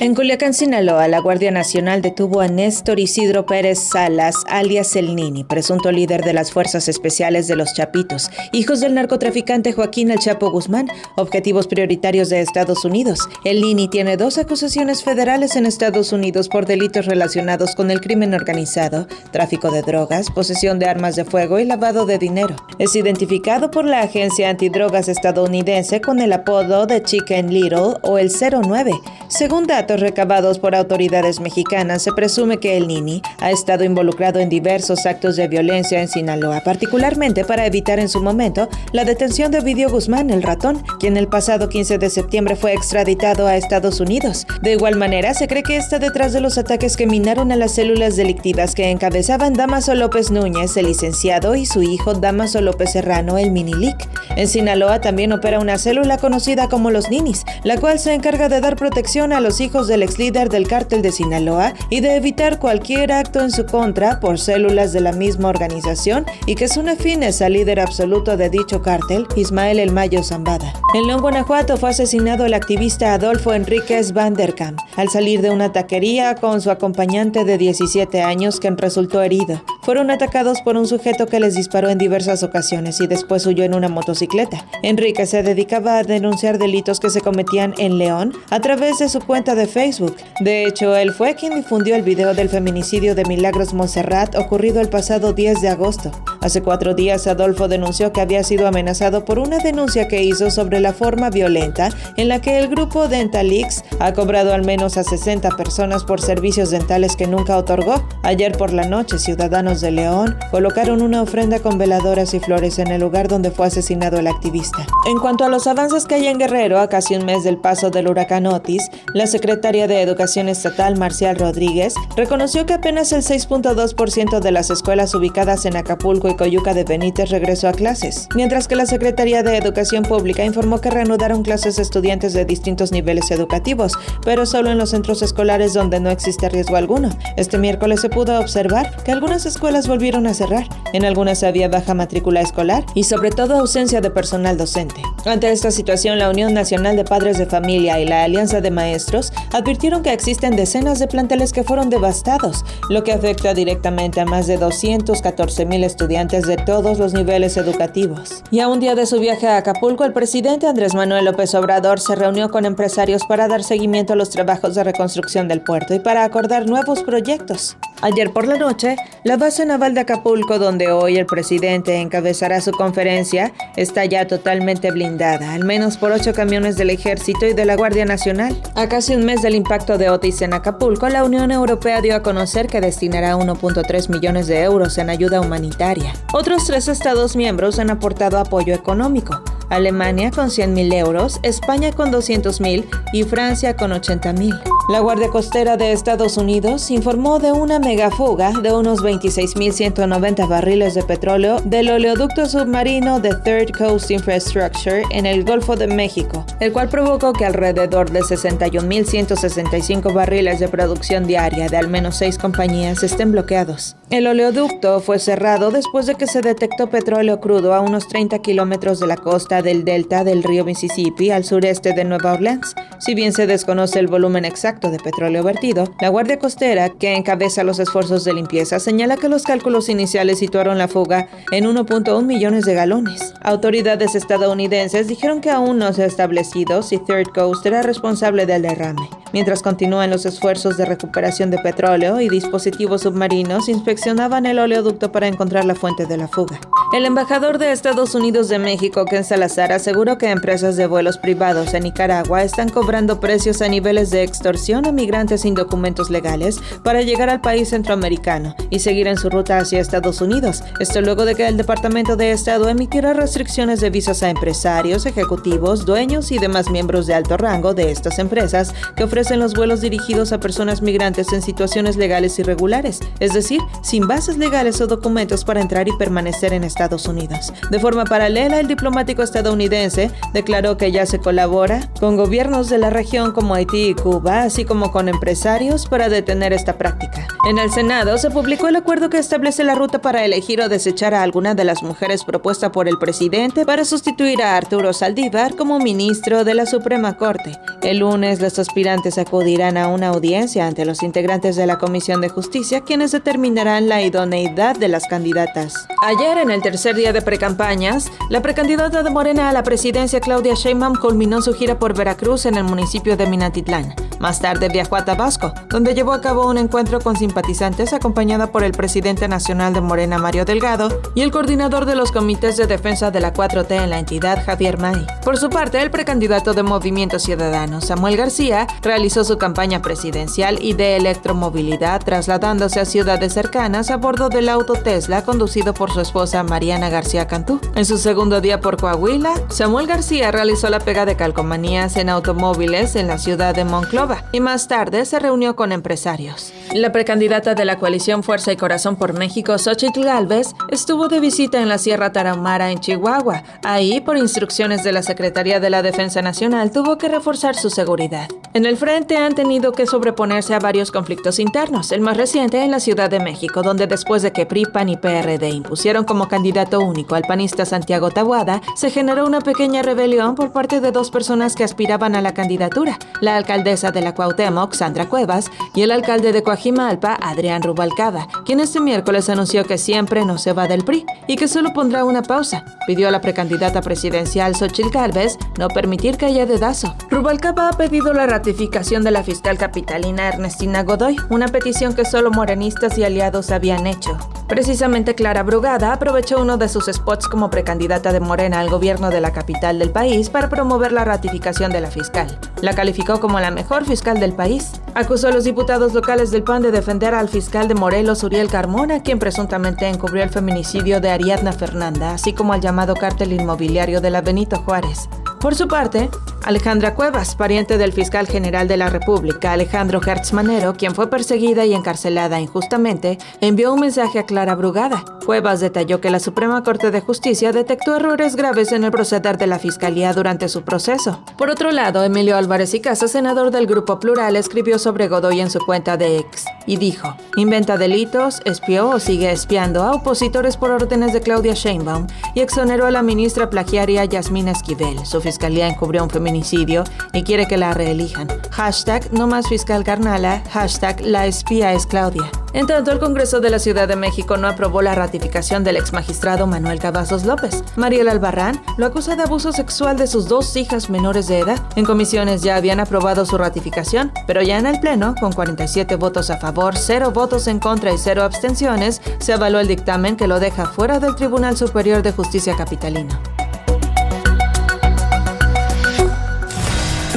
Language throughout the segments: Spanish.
En Culiacán, Sinaloa, la Guardia Nacional detuvo a Néstor Isidro Pérez Salas, alias El Nini, presunto líder de las Fuerzas Especiales de los Chapitos, hijos del narcotraficante Joaquín El Chapo Guzmán, objetivos prioritarios de Estados Unidos. El Nini tiene dos acusaciones federales en Estados Unidos por delitos relacionados con el crimen organizado, tráfico de drogas, posesión de armas de fuego y lavado de dinero. Es identificado por la agencia antidrogas estadounidense con el apodo de Chicken Little o el 09. Según datos recabados por autoridades mexicanas, se presume que el Nini ha estado involucrado en diversos actos de violencia en Sinaloa, particularmente para evitar en su momento la detención de Ovidio Guzmán, el ratón, quien el pasado 15 de septiembre fue extraditado a Estados Unidos. De igual manera, se cree que está detrás de los ataques que minaron a las células delictivas que encabezaban Damaso López Núñez, el licenciado, y su hijo Damaso López Serrano, el Minilic. En Sinaloa también opera una célula conocida como los Ninis, la cual se encarga de dar protección a los hijos del ex líder del cártel de Sinaloa y de evitar cualquier acto en su contra por células de la misma organización y que son afines al líder absoluto de dicho cártel, Ismael El Mayo Zambada. En León, Guanajuato fue asesinado el activista Adolfo Enríquez Van der Kamp al salir de una taquería con su acompañante de 17 años quien resultó herido. Fueron atacados por un sujeto que les disparó en diversas ocasiones y después huyó en una motocicleta. Enrique se dedicaba a denunciar delitos que se cometían en León a través de su cuenta de Facebook. De hecho, él fue quien difundió el video del feminicidio de Milagros Monserrat ocurrido el pasado 10 de agosto. Hace cuatro días, Adolfo denunció que había sido amenazado por una denuncia que hizo sobre la forma violenta en la que el grupo Dentalix ha cobrado al menos a 60 personas por servicios dentales que nunca otorgó. Ayer por la noche, ciudadanos de León colocaron una ofrenda con veladoras y flores en el lugar donde fue asesinado el activista. En cuanto a los avances que hay en Guerrero, a casi un mes del paso del huracán Otis, la secretaria de Educación Estatal, Marcial Rodríguez, reconoció que apenas el 6.2% de las escuelas ubicadas en Acapulco y Coyuca de Benítez regresó a clases, mientras que la Secretaría de Educación Pública informó que reanudaron clases estudiantes de distintos niveles educativos, pero solo en los centros escolares donde no existe riesgo alguno. Este miércoles se pudo observar que algunas escuelas volvieron a cerrar. En algunas había baja matrícula escolar y sobre todo ausencia de personal docente. Ante esta situación, la Unión Nacional de Padres de Familia y la Alianza de Maestros advirtieron que existen decenas de planteles que fueron devastados, lo que afecta directamente a más de 214 mil estudiantes de todos los niveles educativos. Y a un día de su viaje a Acapulco, el presidente Andrés Manuel López Obrador se reunió con empresarios para dar seguimiento a los trabajos de reconstrucción del puerto y para acordar nuevos proyectos. Ayer por la noche, la base naval de Acapulco, donde hoy el presidente encabezará su conferencia, está ya totalmente blindada, al menos por ocho camiones del ejército y de la Guardia Nacional. A casi un mes del impacto de Otis en Acapulco, la Unión Europea dio a conocer que destinará 1.3 millones de euros en ayuda humanitaria. Otros tres Estados miembros han aportado apoyo económico. Alemania con 100.000 euros, España con 200.000 y Francia con 80.000. La Guardia Costera de Estados Unidos informó de una megafuga de unos 26.190 barriles de petróleo del oleoducto submarino de Third Coast Infrastructure en el Golfo de México, el cual provocó que alrededor de 61.165 barriles de producción diaria de al menos seis compañías estén bloqueados. El oleoducto fue cerrado después de que se detectó petróleo crudo a unos 30 kilómetros de la costa del delta del río Mississippi al sureste de Nueva Orleans. Si bien se desconoce el volumen exacto, de petróleo vertido, la Guardia Costera, que encabeza los esfuerzos de limpieza, señala que los cálculos iniciales situaron la fuga en 1.1 millones de galones. Autoridades estadounidenses dijeron que aún no se ha establecido si Third Coast era responsable del derrame. Mientras continúan los esfuerzos de recuperación de petróleo y dispositivos submarinos inspeccionaban el oleoducto para encontrar la fuente de la fuga. El embajador de Estados Unidos de México, Ken Salazar, aseguró que empresas de vuelos privados en Nicaragua están cobrando precios a niveles de extorsión a migrantes sin documentos legales para llegar al país centroamericano y seguir en su ruta hacia Estados Unidos. Esto luego de que el Departamento de Estado emitiera restricciones de visas a empresarios, ejecutivos, dueños y demás miembros de alto rango de estas empresas que ofrecen establecen los vuelos dirigidos a personas migrantes en situaciones legales irregulares, es decir, sin bases legales o documentos para entrar y permanecer en Estados Unidos. De forma paralela, el diplomático estadounidense declaró que ya se colabora con gobiernos de la región como Haití y Cuba, así como con empresarios para detener esta práctica. En el Senado se publicó el acuerdo que establece la ruta para elegir o desechar a alguna de las mujeres propuesta por el presidente para sustituir a Arturo Saldívar como ministro de la Suprema Corte. El lunes los aspirantes acudirán a una audiencia ante los integrantes de la Comisión de Justicia, quienes determinarán la idoneidad de las candidatas. Ayer, en el tercer día de precampañas, la precandidata de Morena a la presidencia, Claudia Sheinbaum, culminó su gira por Veracruz en el municipio de Minatitlán. Más tarde viajó a Tabasco, donde llevó a cabo un encuentro con simpatizantes acompañada por el presidente nacional de Morena, Mario Delgado, y el coordinador de los comités de defensa de la 4T en la entidad, Javier May. Por su parte, el precandidato de Movimiento Ciudadano, Samuel García, realizó su campaña presidencial y de electromovilidad trasladándose a ciudades cercanas a bordo del auto Tesla conducido por su esposa Mariana García Cantú. En su segundo día por Coahuila, Samuel García realizó la pega de calcomanías en automóviles en la ciudad de Monclova y más tarde se reunió con empresarios. La precandidata de la coalición Fuerza y Corazón por México, Xochitl Galvez, estuvo de visita en la Sierra Tarahumara en Chihuahua. Ahí, por instrucciones de la Secretaría de la Defensa Nacional, tuvo que reforzar su seguridad. En el frente han tenido que sobreponerse a varios conflictos internos, el más reciente en la Ciudad de México, donde después de que PRI, PAN y PRD impusieron como candidato único al panista Santiago Tabuada, se generó una pequeña rebelión por parte de dos personas que aspiraban a la candidatura, la alcaldesa de la Cuauhtémoc, Sandra Cuevas, y el alcalde de Coajimalpa, Adrián Rubalcaba, quien este miércoles anunció que siempre no se va del PRI y que solo pondrá una pausa. Pidió a la precandidata presidencial Xochitl Gálvez no permitir que haya dedazo. Rubalcaba ha pedido la ratificación de la fiscal capitalina Ernestina Godoy, una petición que solo morenistas y aliados habían hecho. Precisamente Clara Brugada aprovechó uno de sus spots como precandidata de Morena al gobierno de la capital del país para promover la ratificación de la fiscal. La calificó como la mejor fiscal del país. Acusó a los diputados locales del PAN de defender al fiscal de Morelos, Uriel Carmona, quien presuntamente encubrió el feminicidio de Ariadna Fernanda, así como al llamado cártel inmobiliario de la Benito Juárez. Por su parte, Alejandra Cuevas, pariente del fiscal general de la República, Alejandro Hertz Manero, quien fue perseguida y encarcelada injustamente, envió un mensaje a Clara Brugada. Cuevas detalló que la Suprema Corte de Justicia detectó errores graves en el proceder de la Fiscalía durante su proceso. Por otro lado, Emilio Álvarez y Casa, senador del Grupo Plural, escribió sobre Godoy en su cuenta de ex y dijo, inventa delitos, espió o sigue espiando a opositores por órdenes de Claudia Sheinbaum y exoneró a la ministra plagiaria Yasmina Esquivel. Su fiscalía encubrió un feminicidio y quiere que la reelijan. Hashtag no más fiscal carnala, hashtag la espía es Claudia. En tanto, el Congreso de la Ciudad de México no aprobó la ratificación del exmagistrado Manuel Cavazos López. Mariel Albarrán lo acusa de abuso sexual de sus dos hijas menores de edad. En comisiones ya habían aprobado su ratificación, pero ya en el Pleno, con 47 votos a favor, 0 votos en contra y 0 abstenciones, se avaló el dictamen que lo deja fuera del Tribunal Superior de Justicia Capitalino.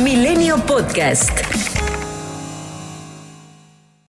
Milenio Podcast.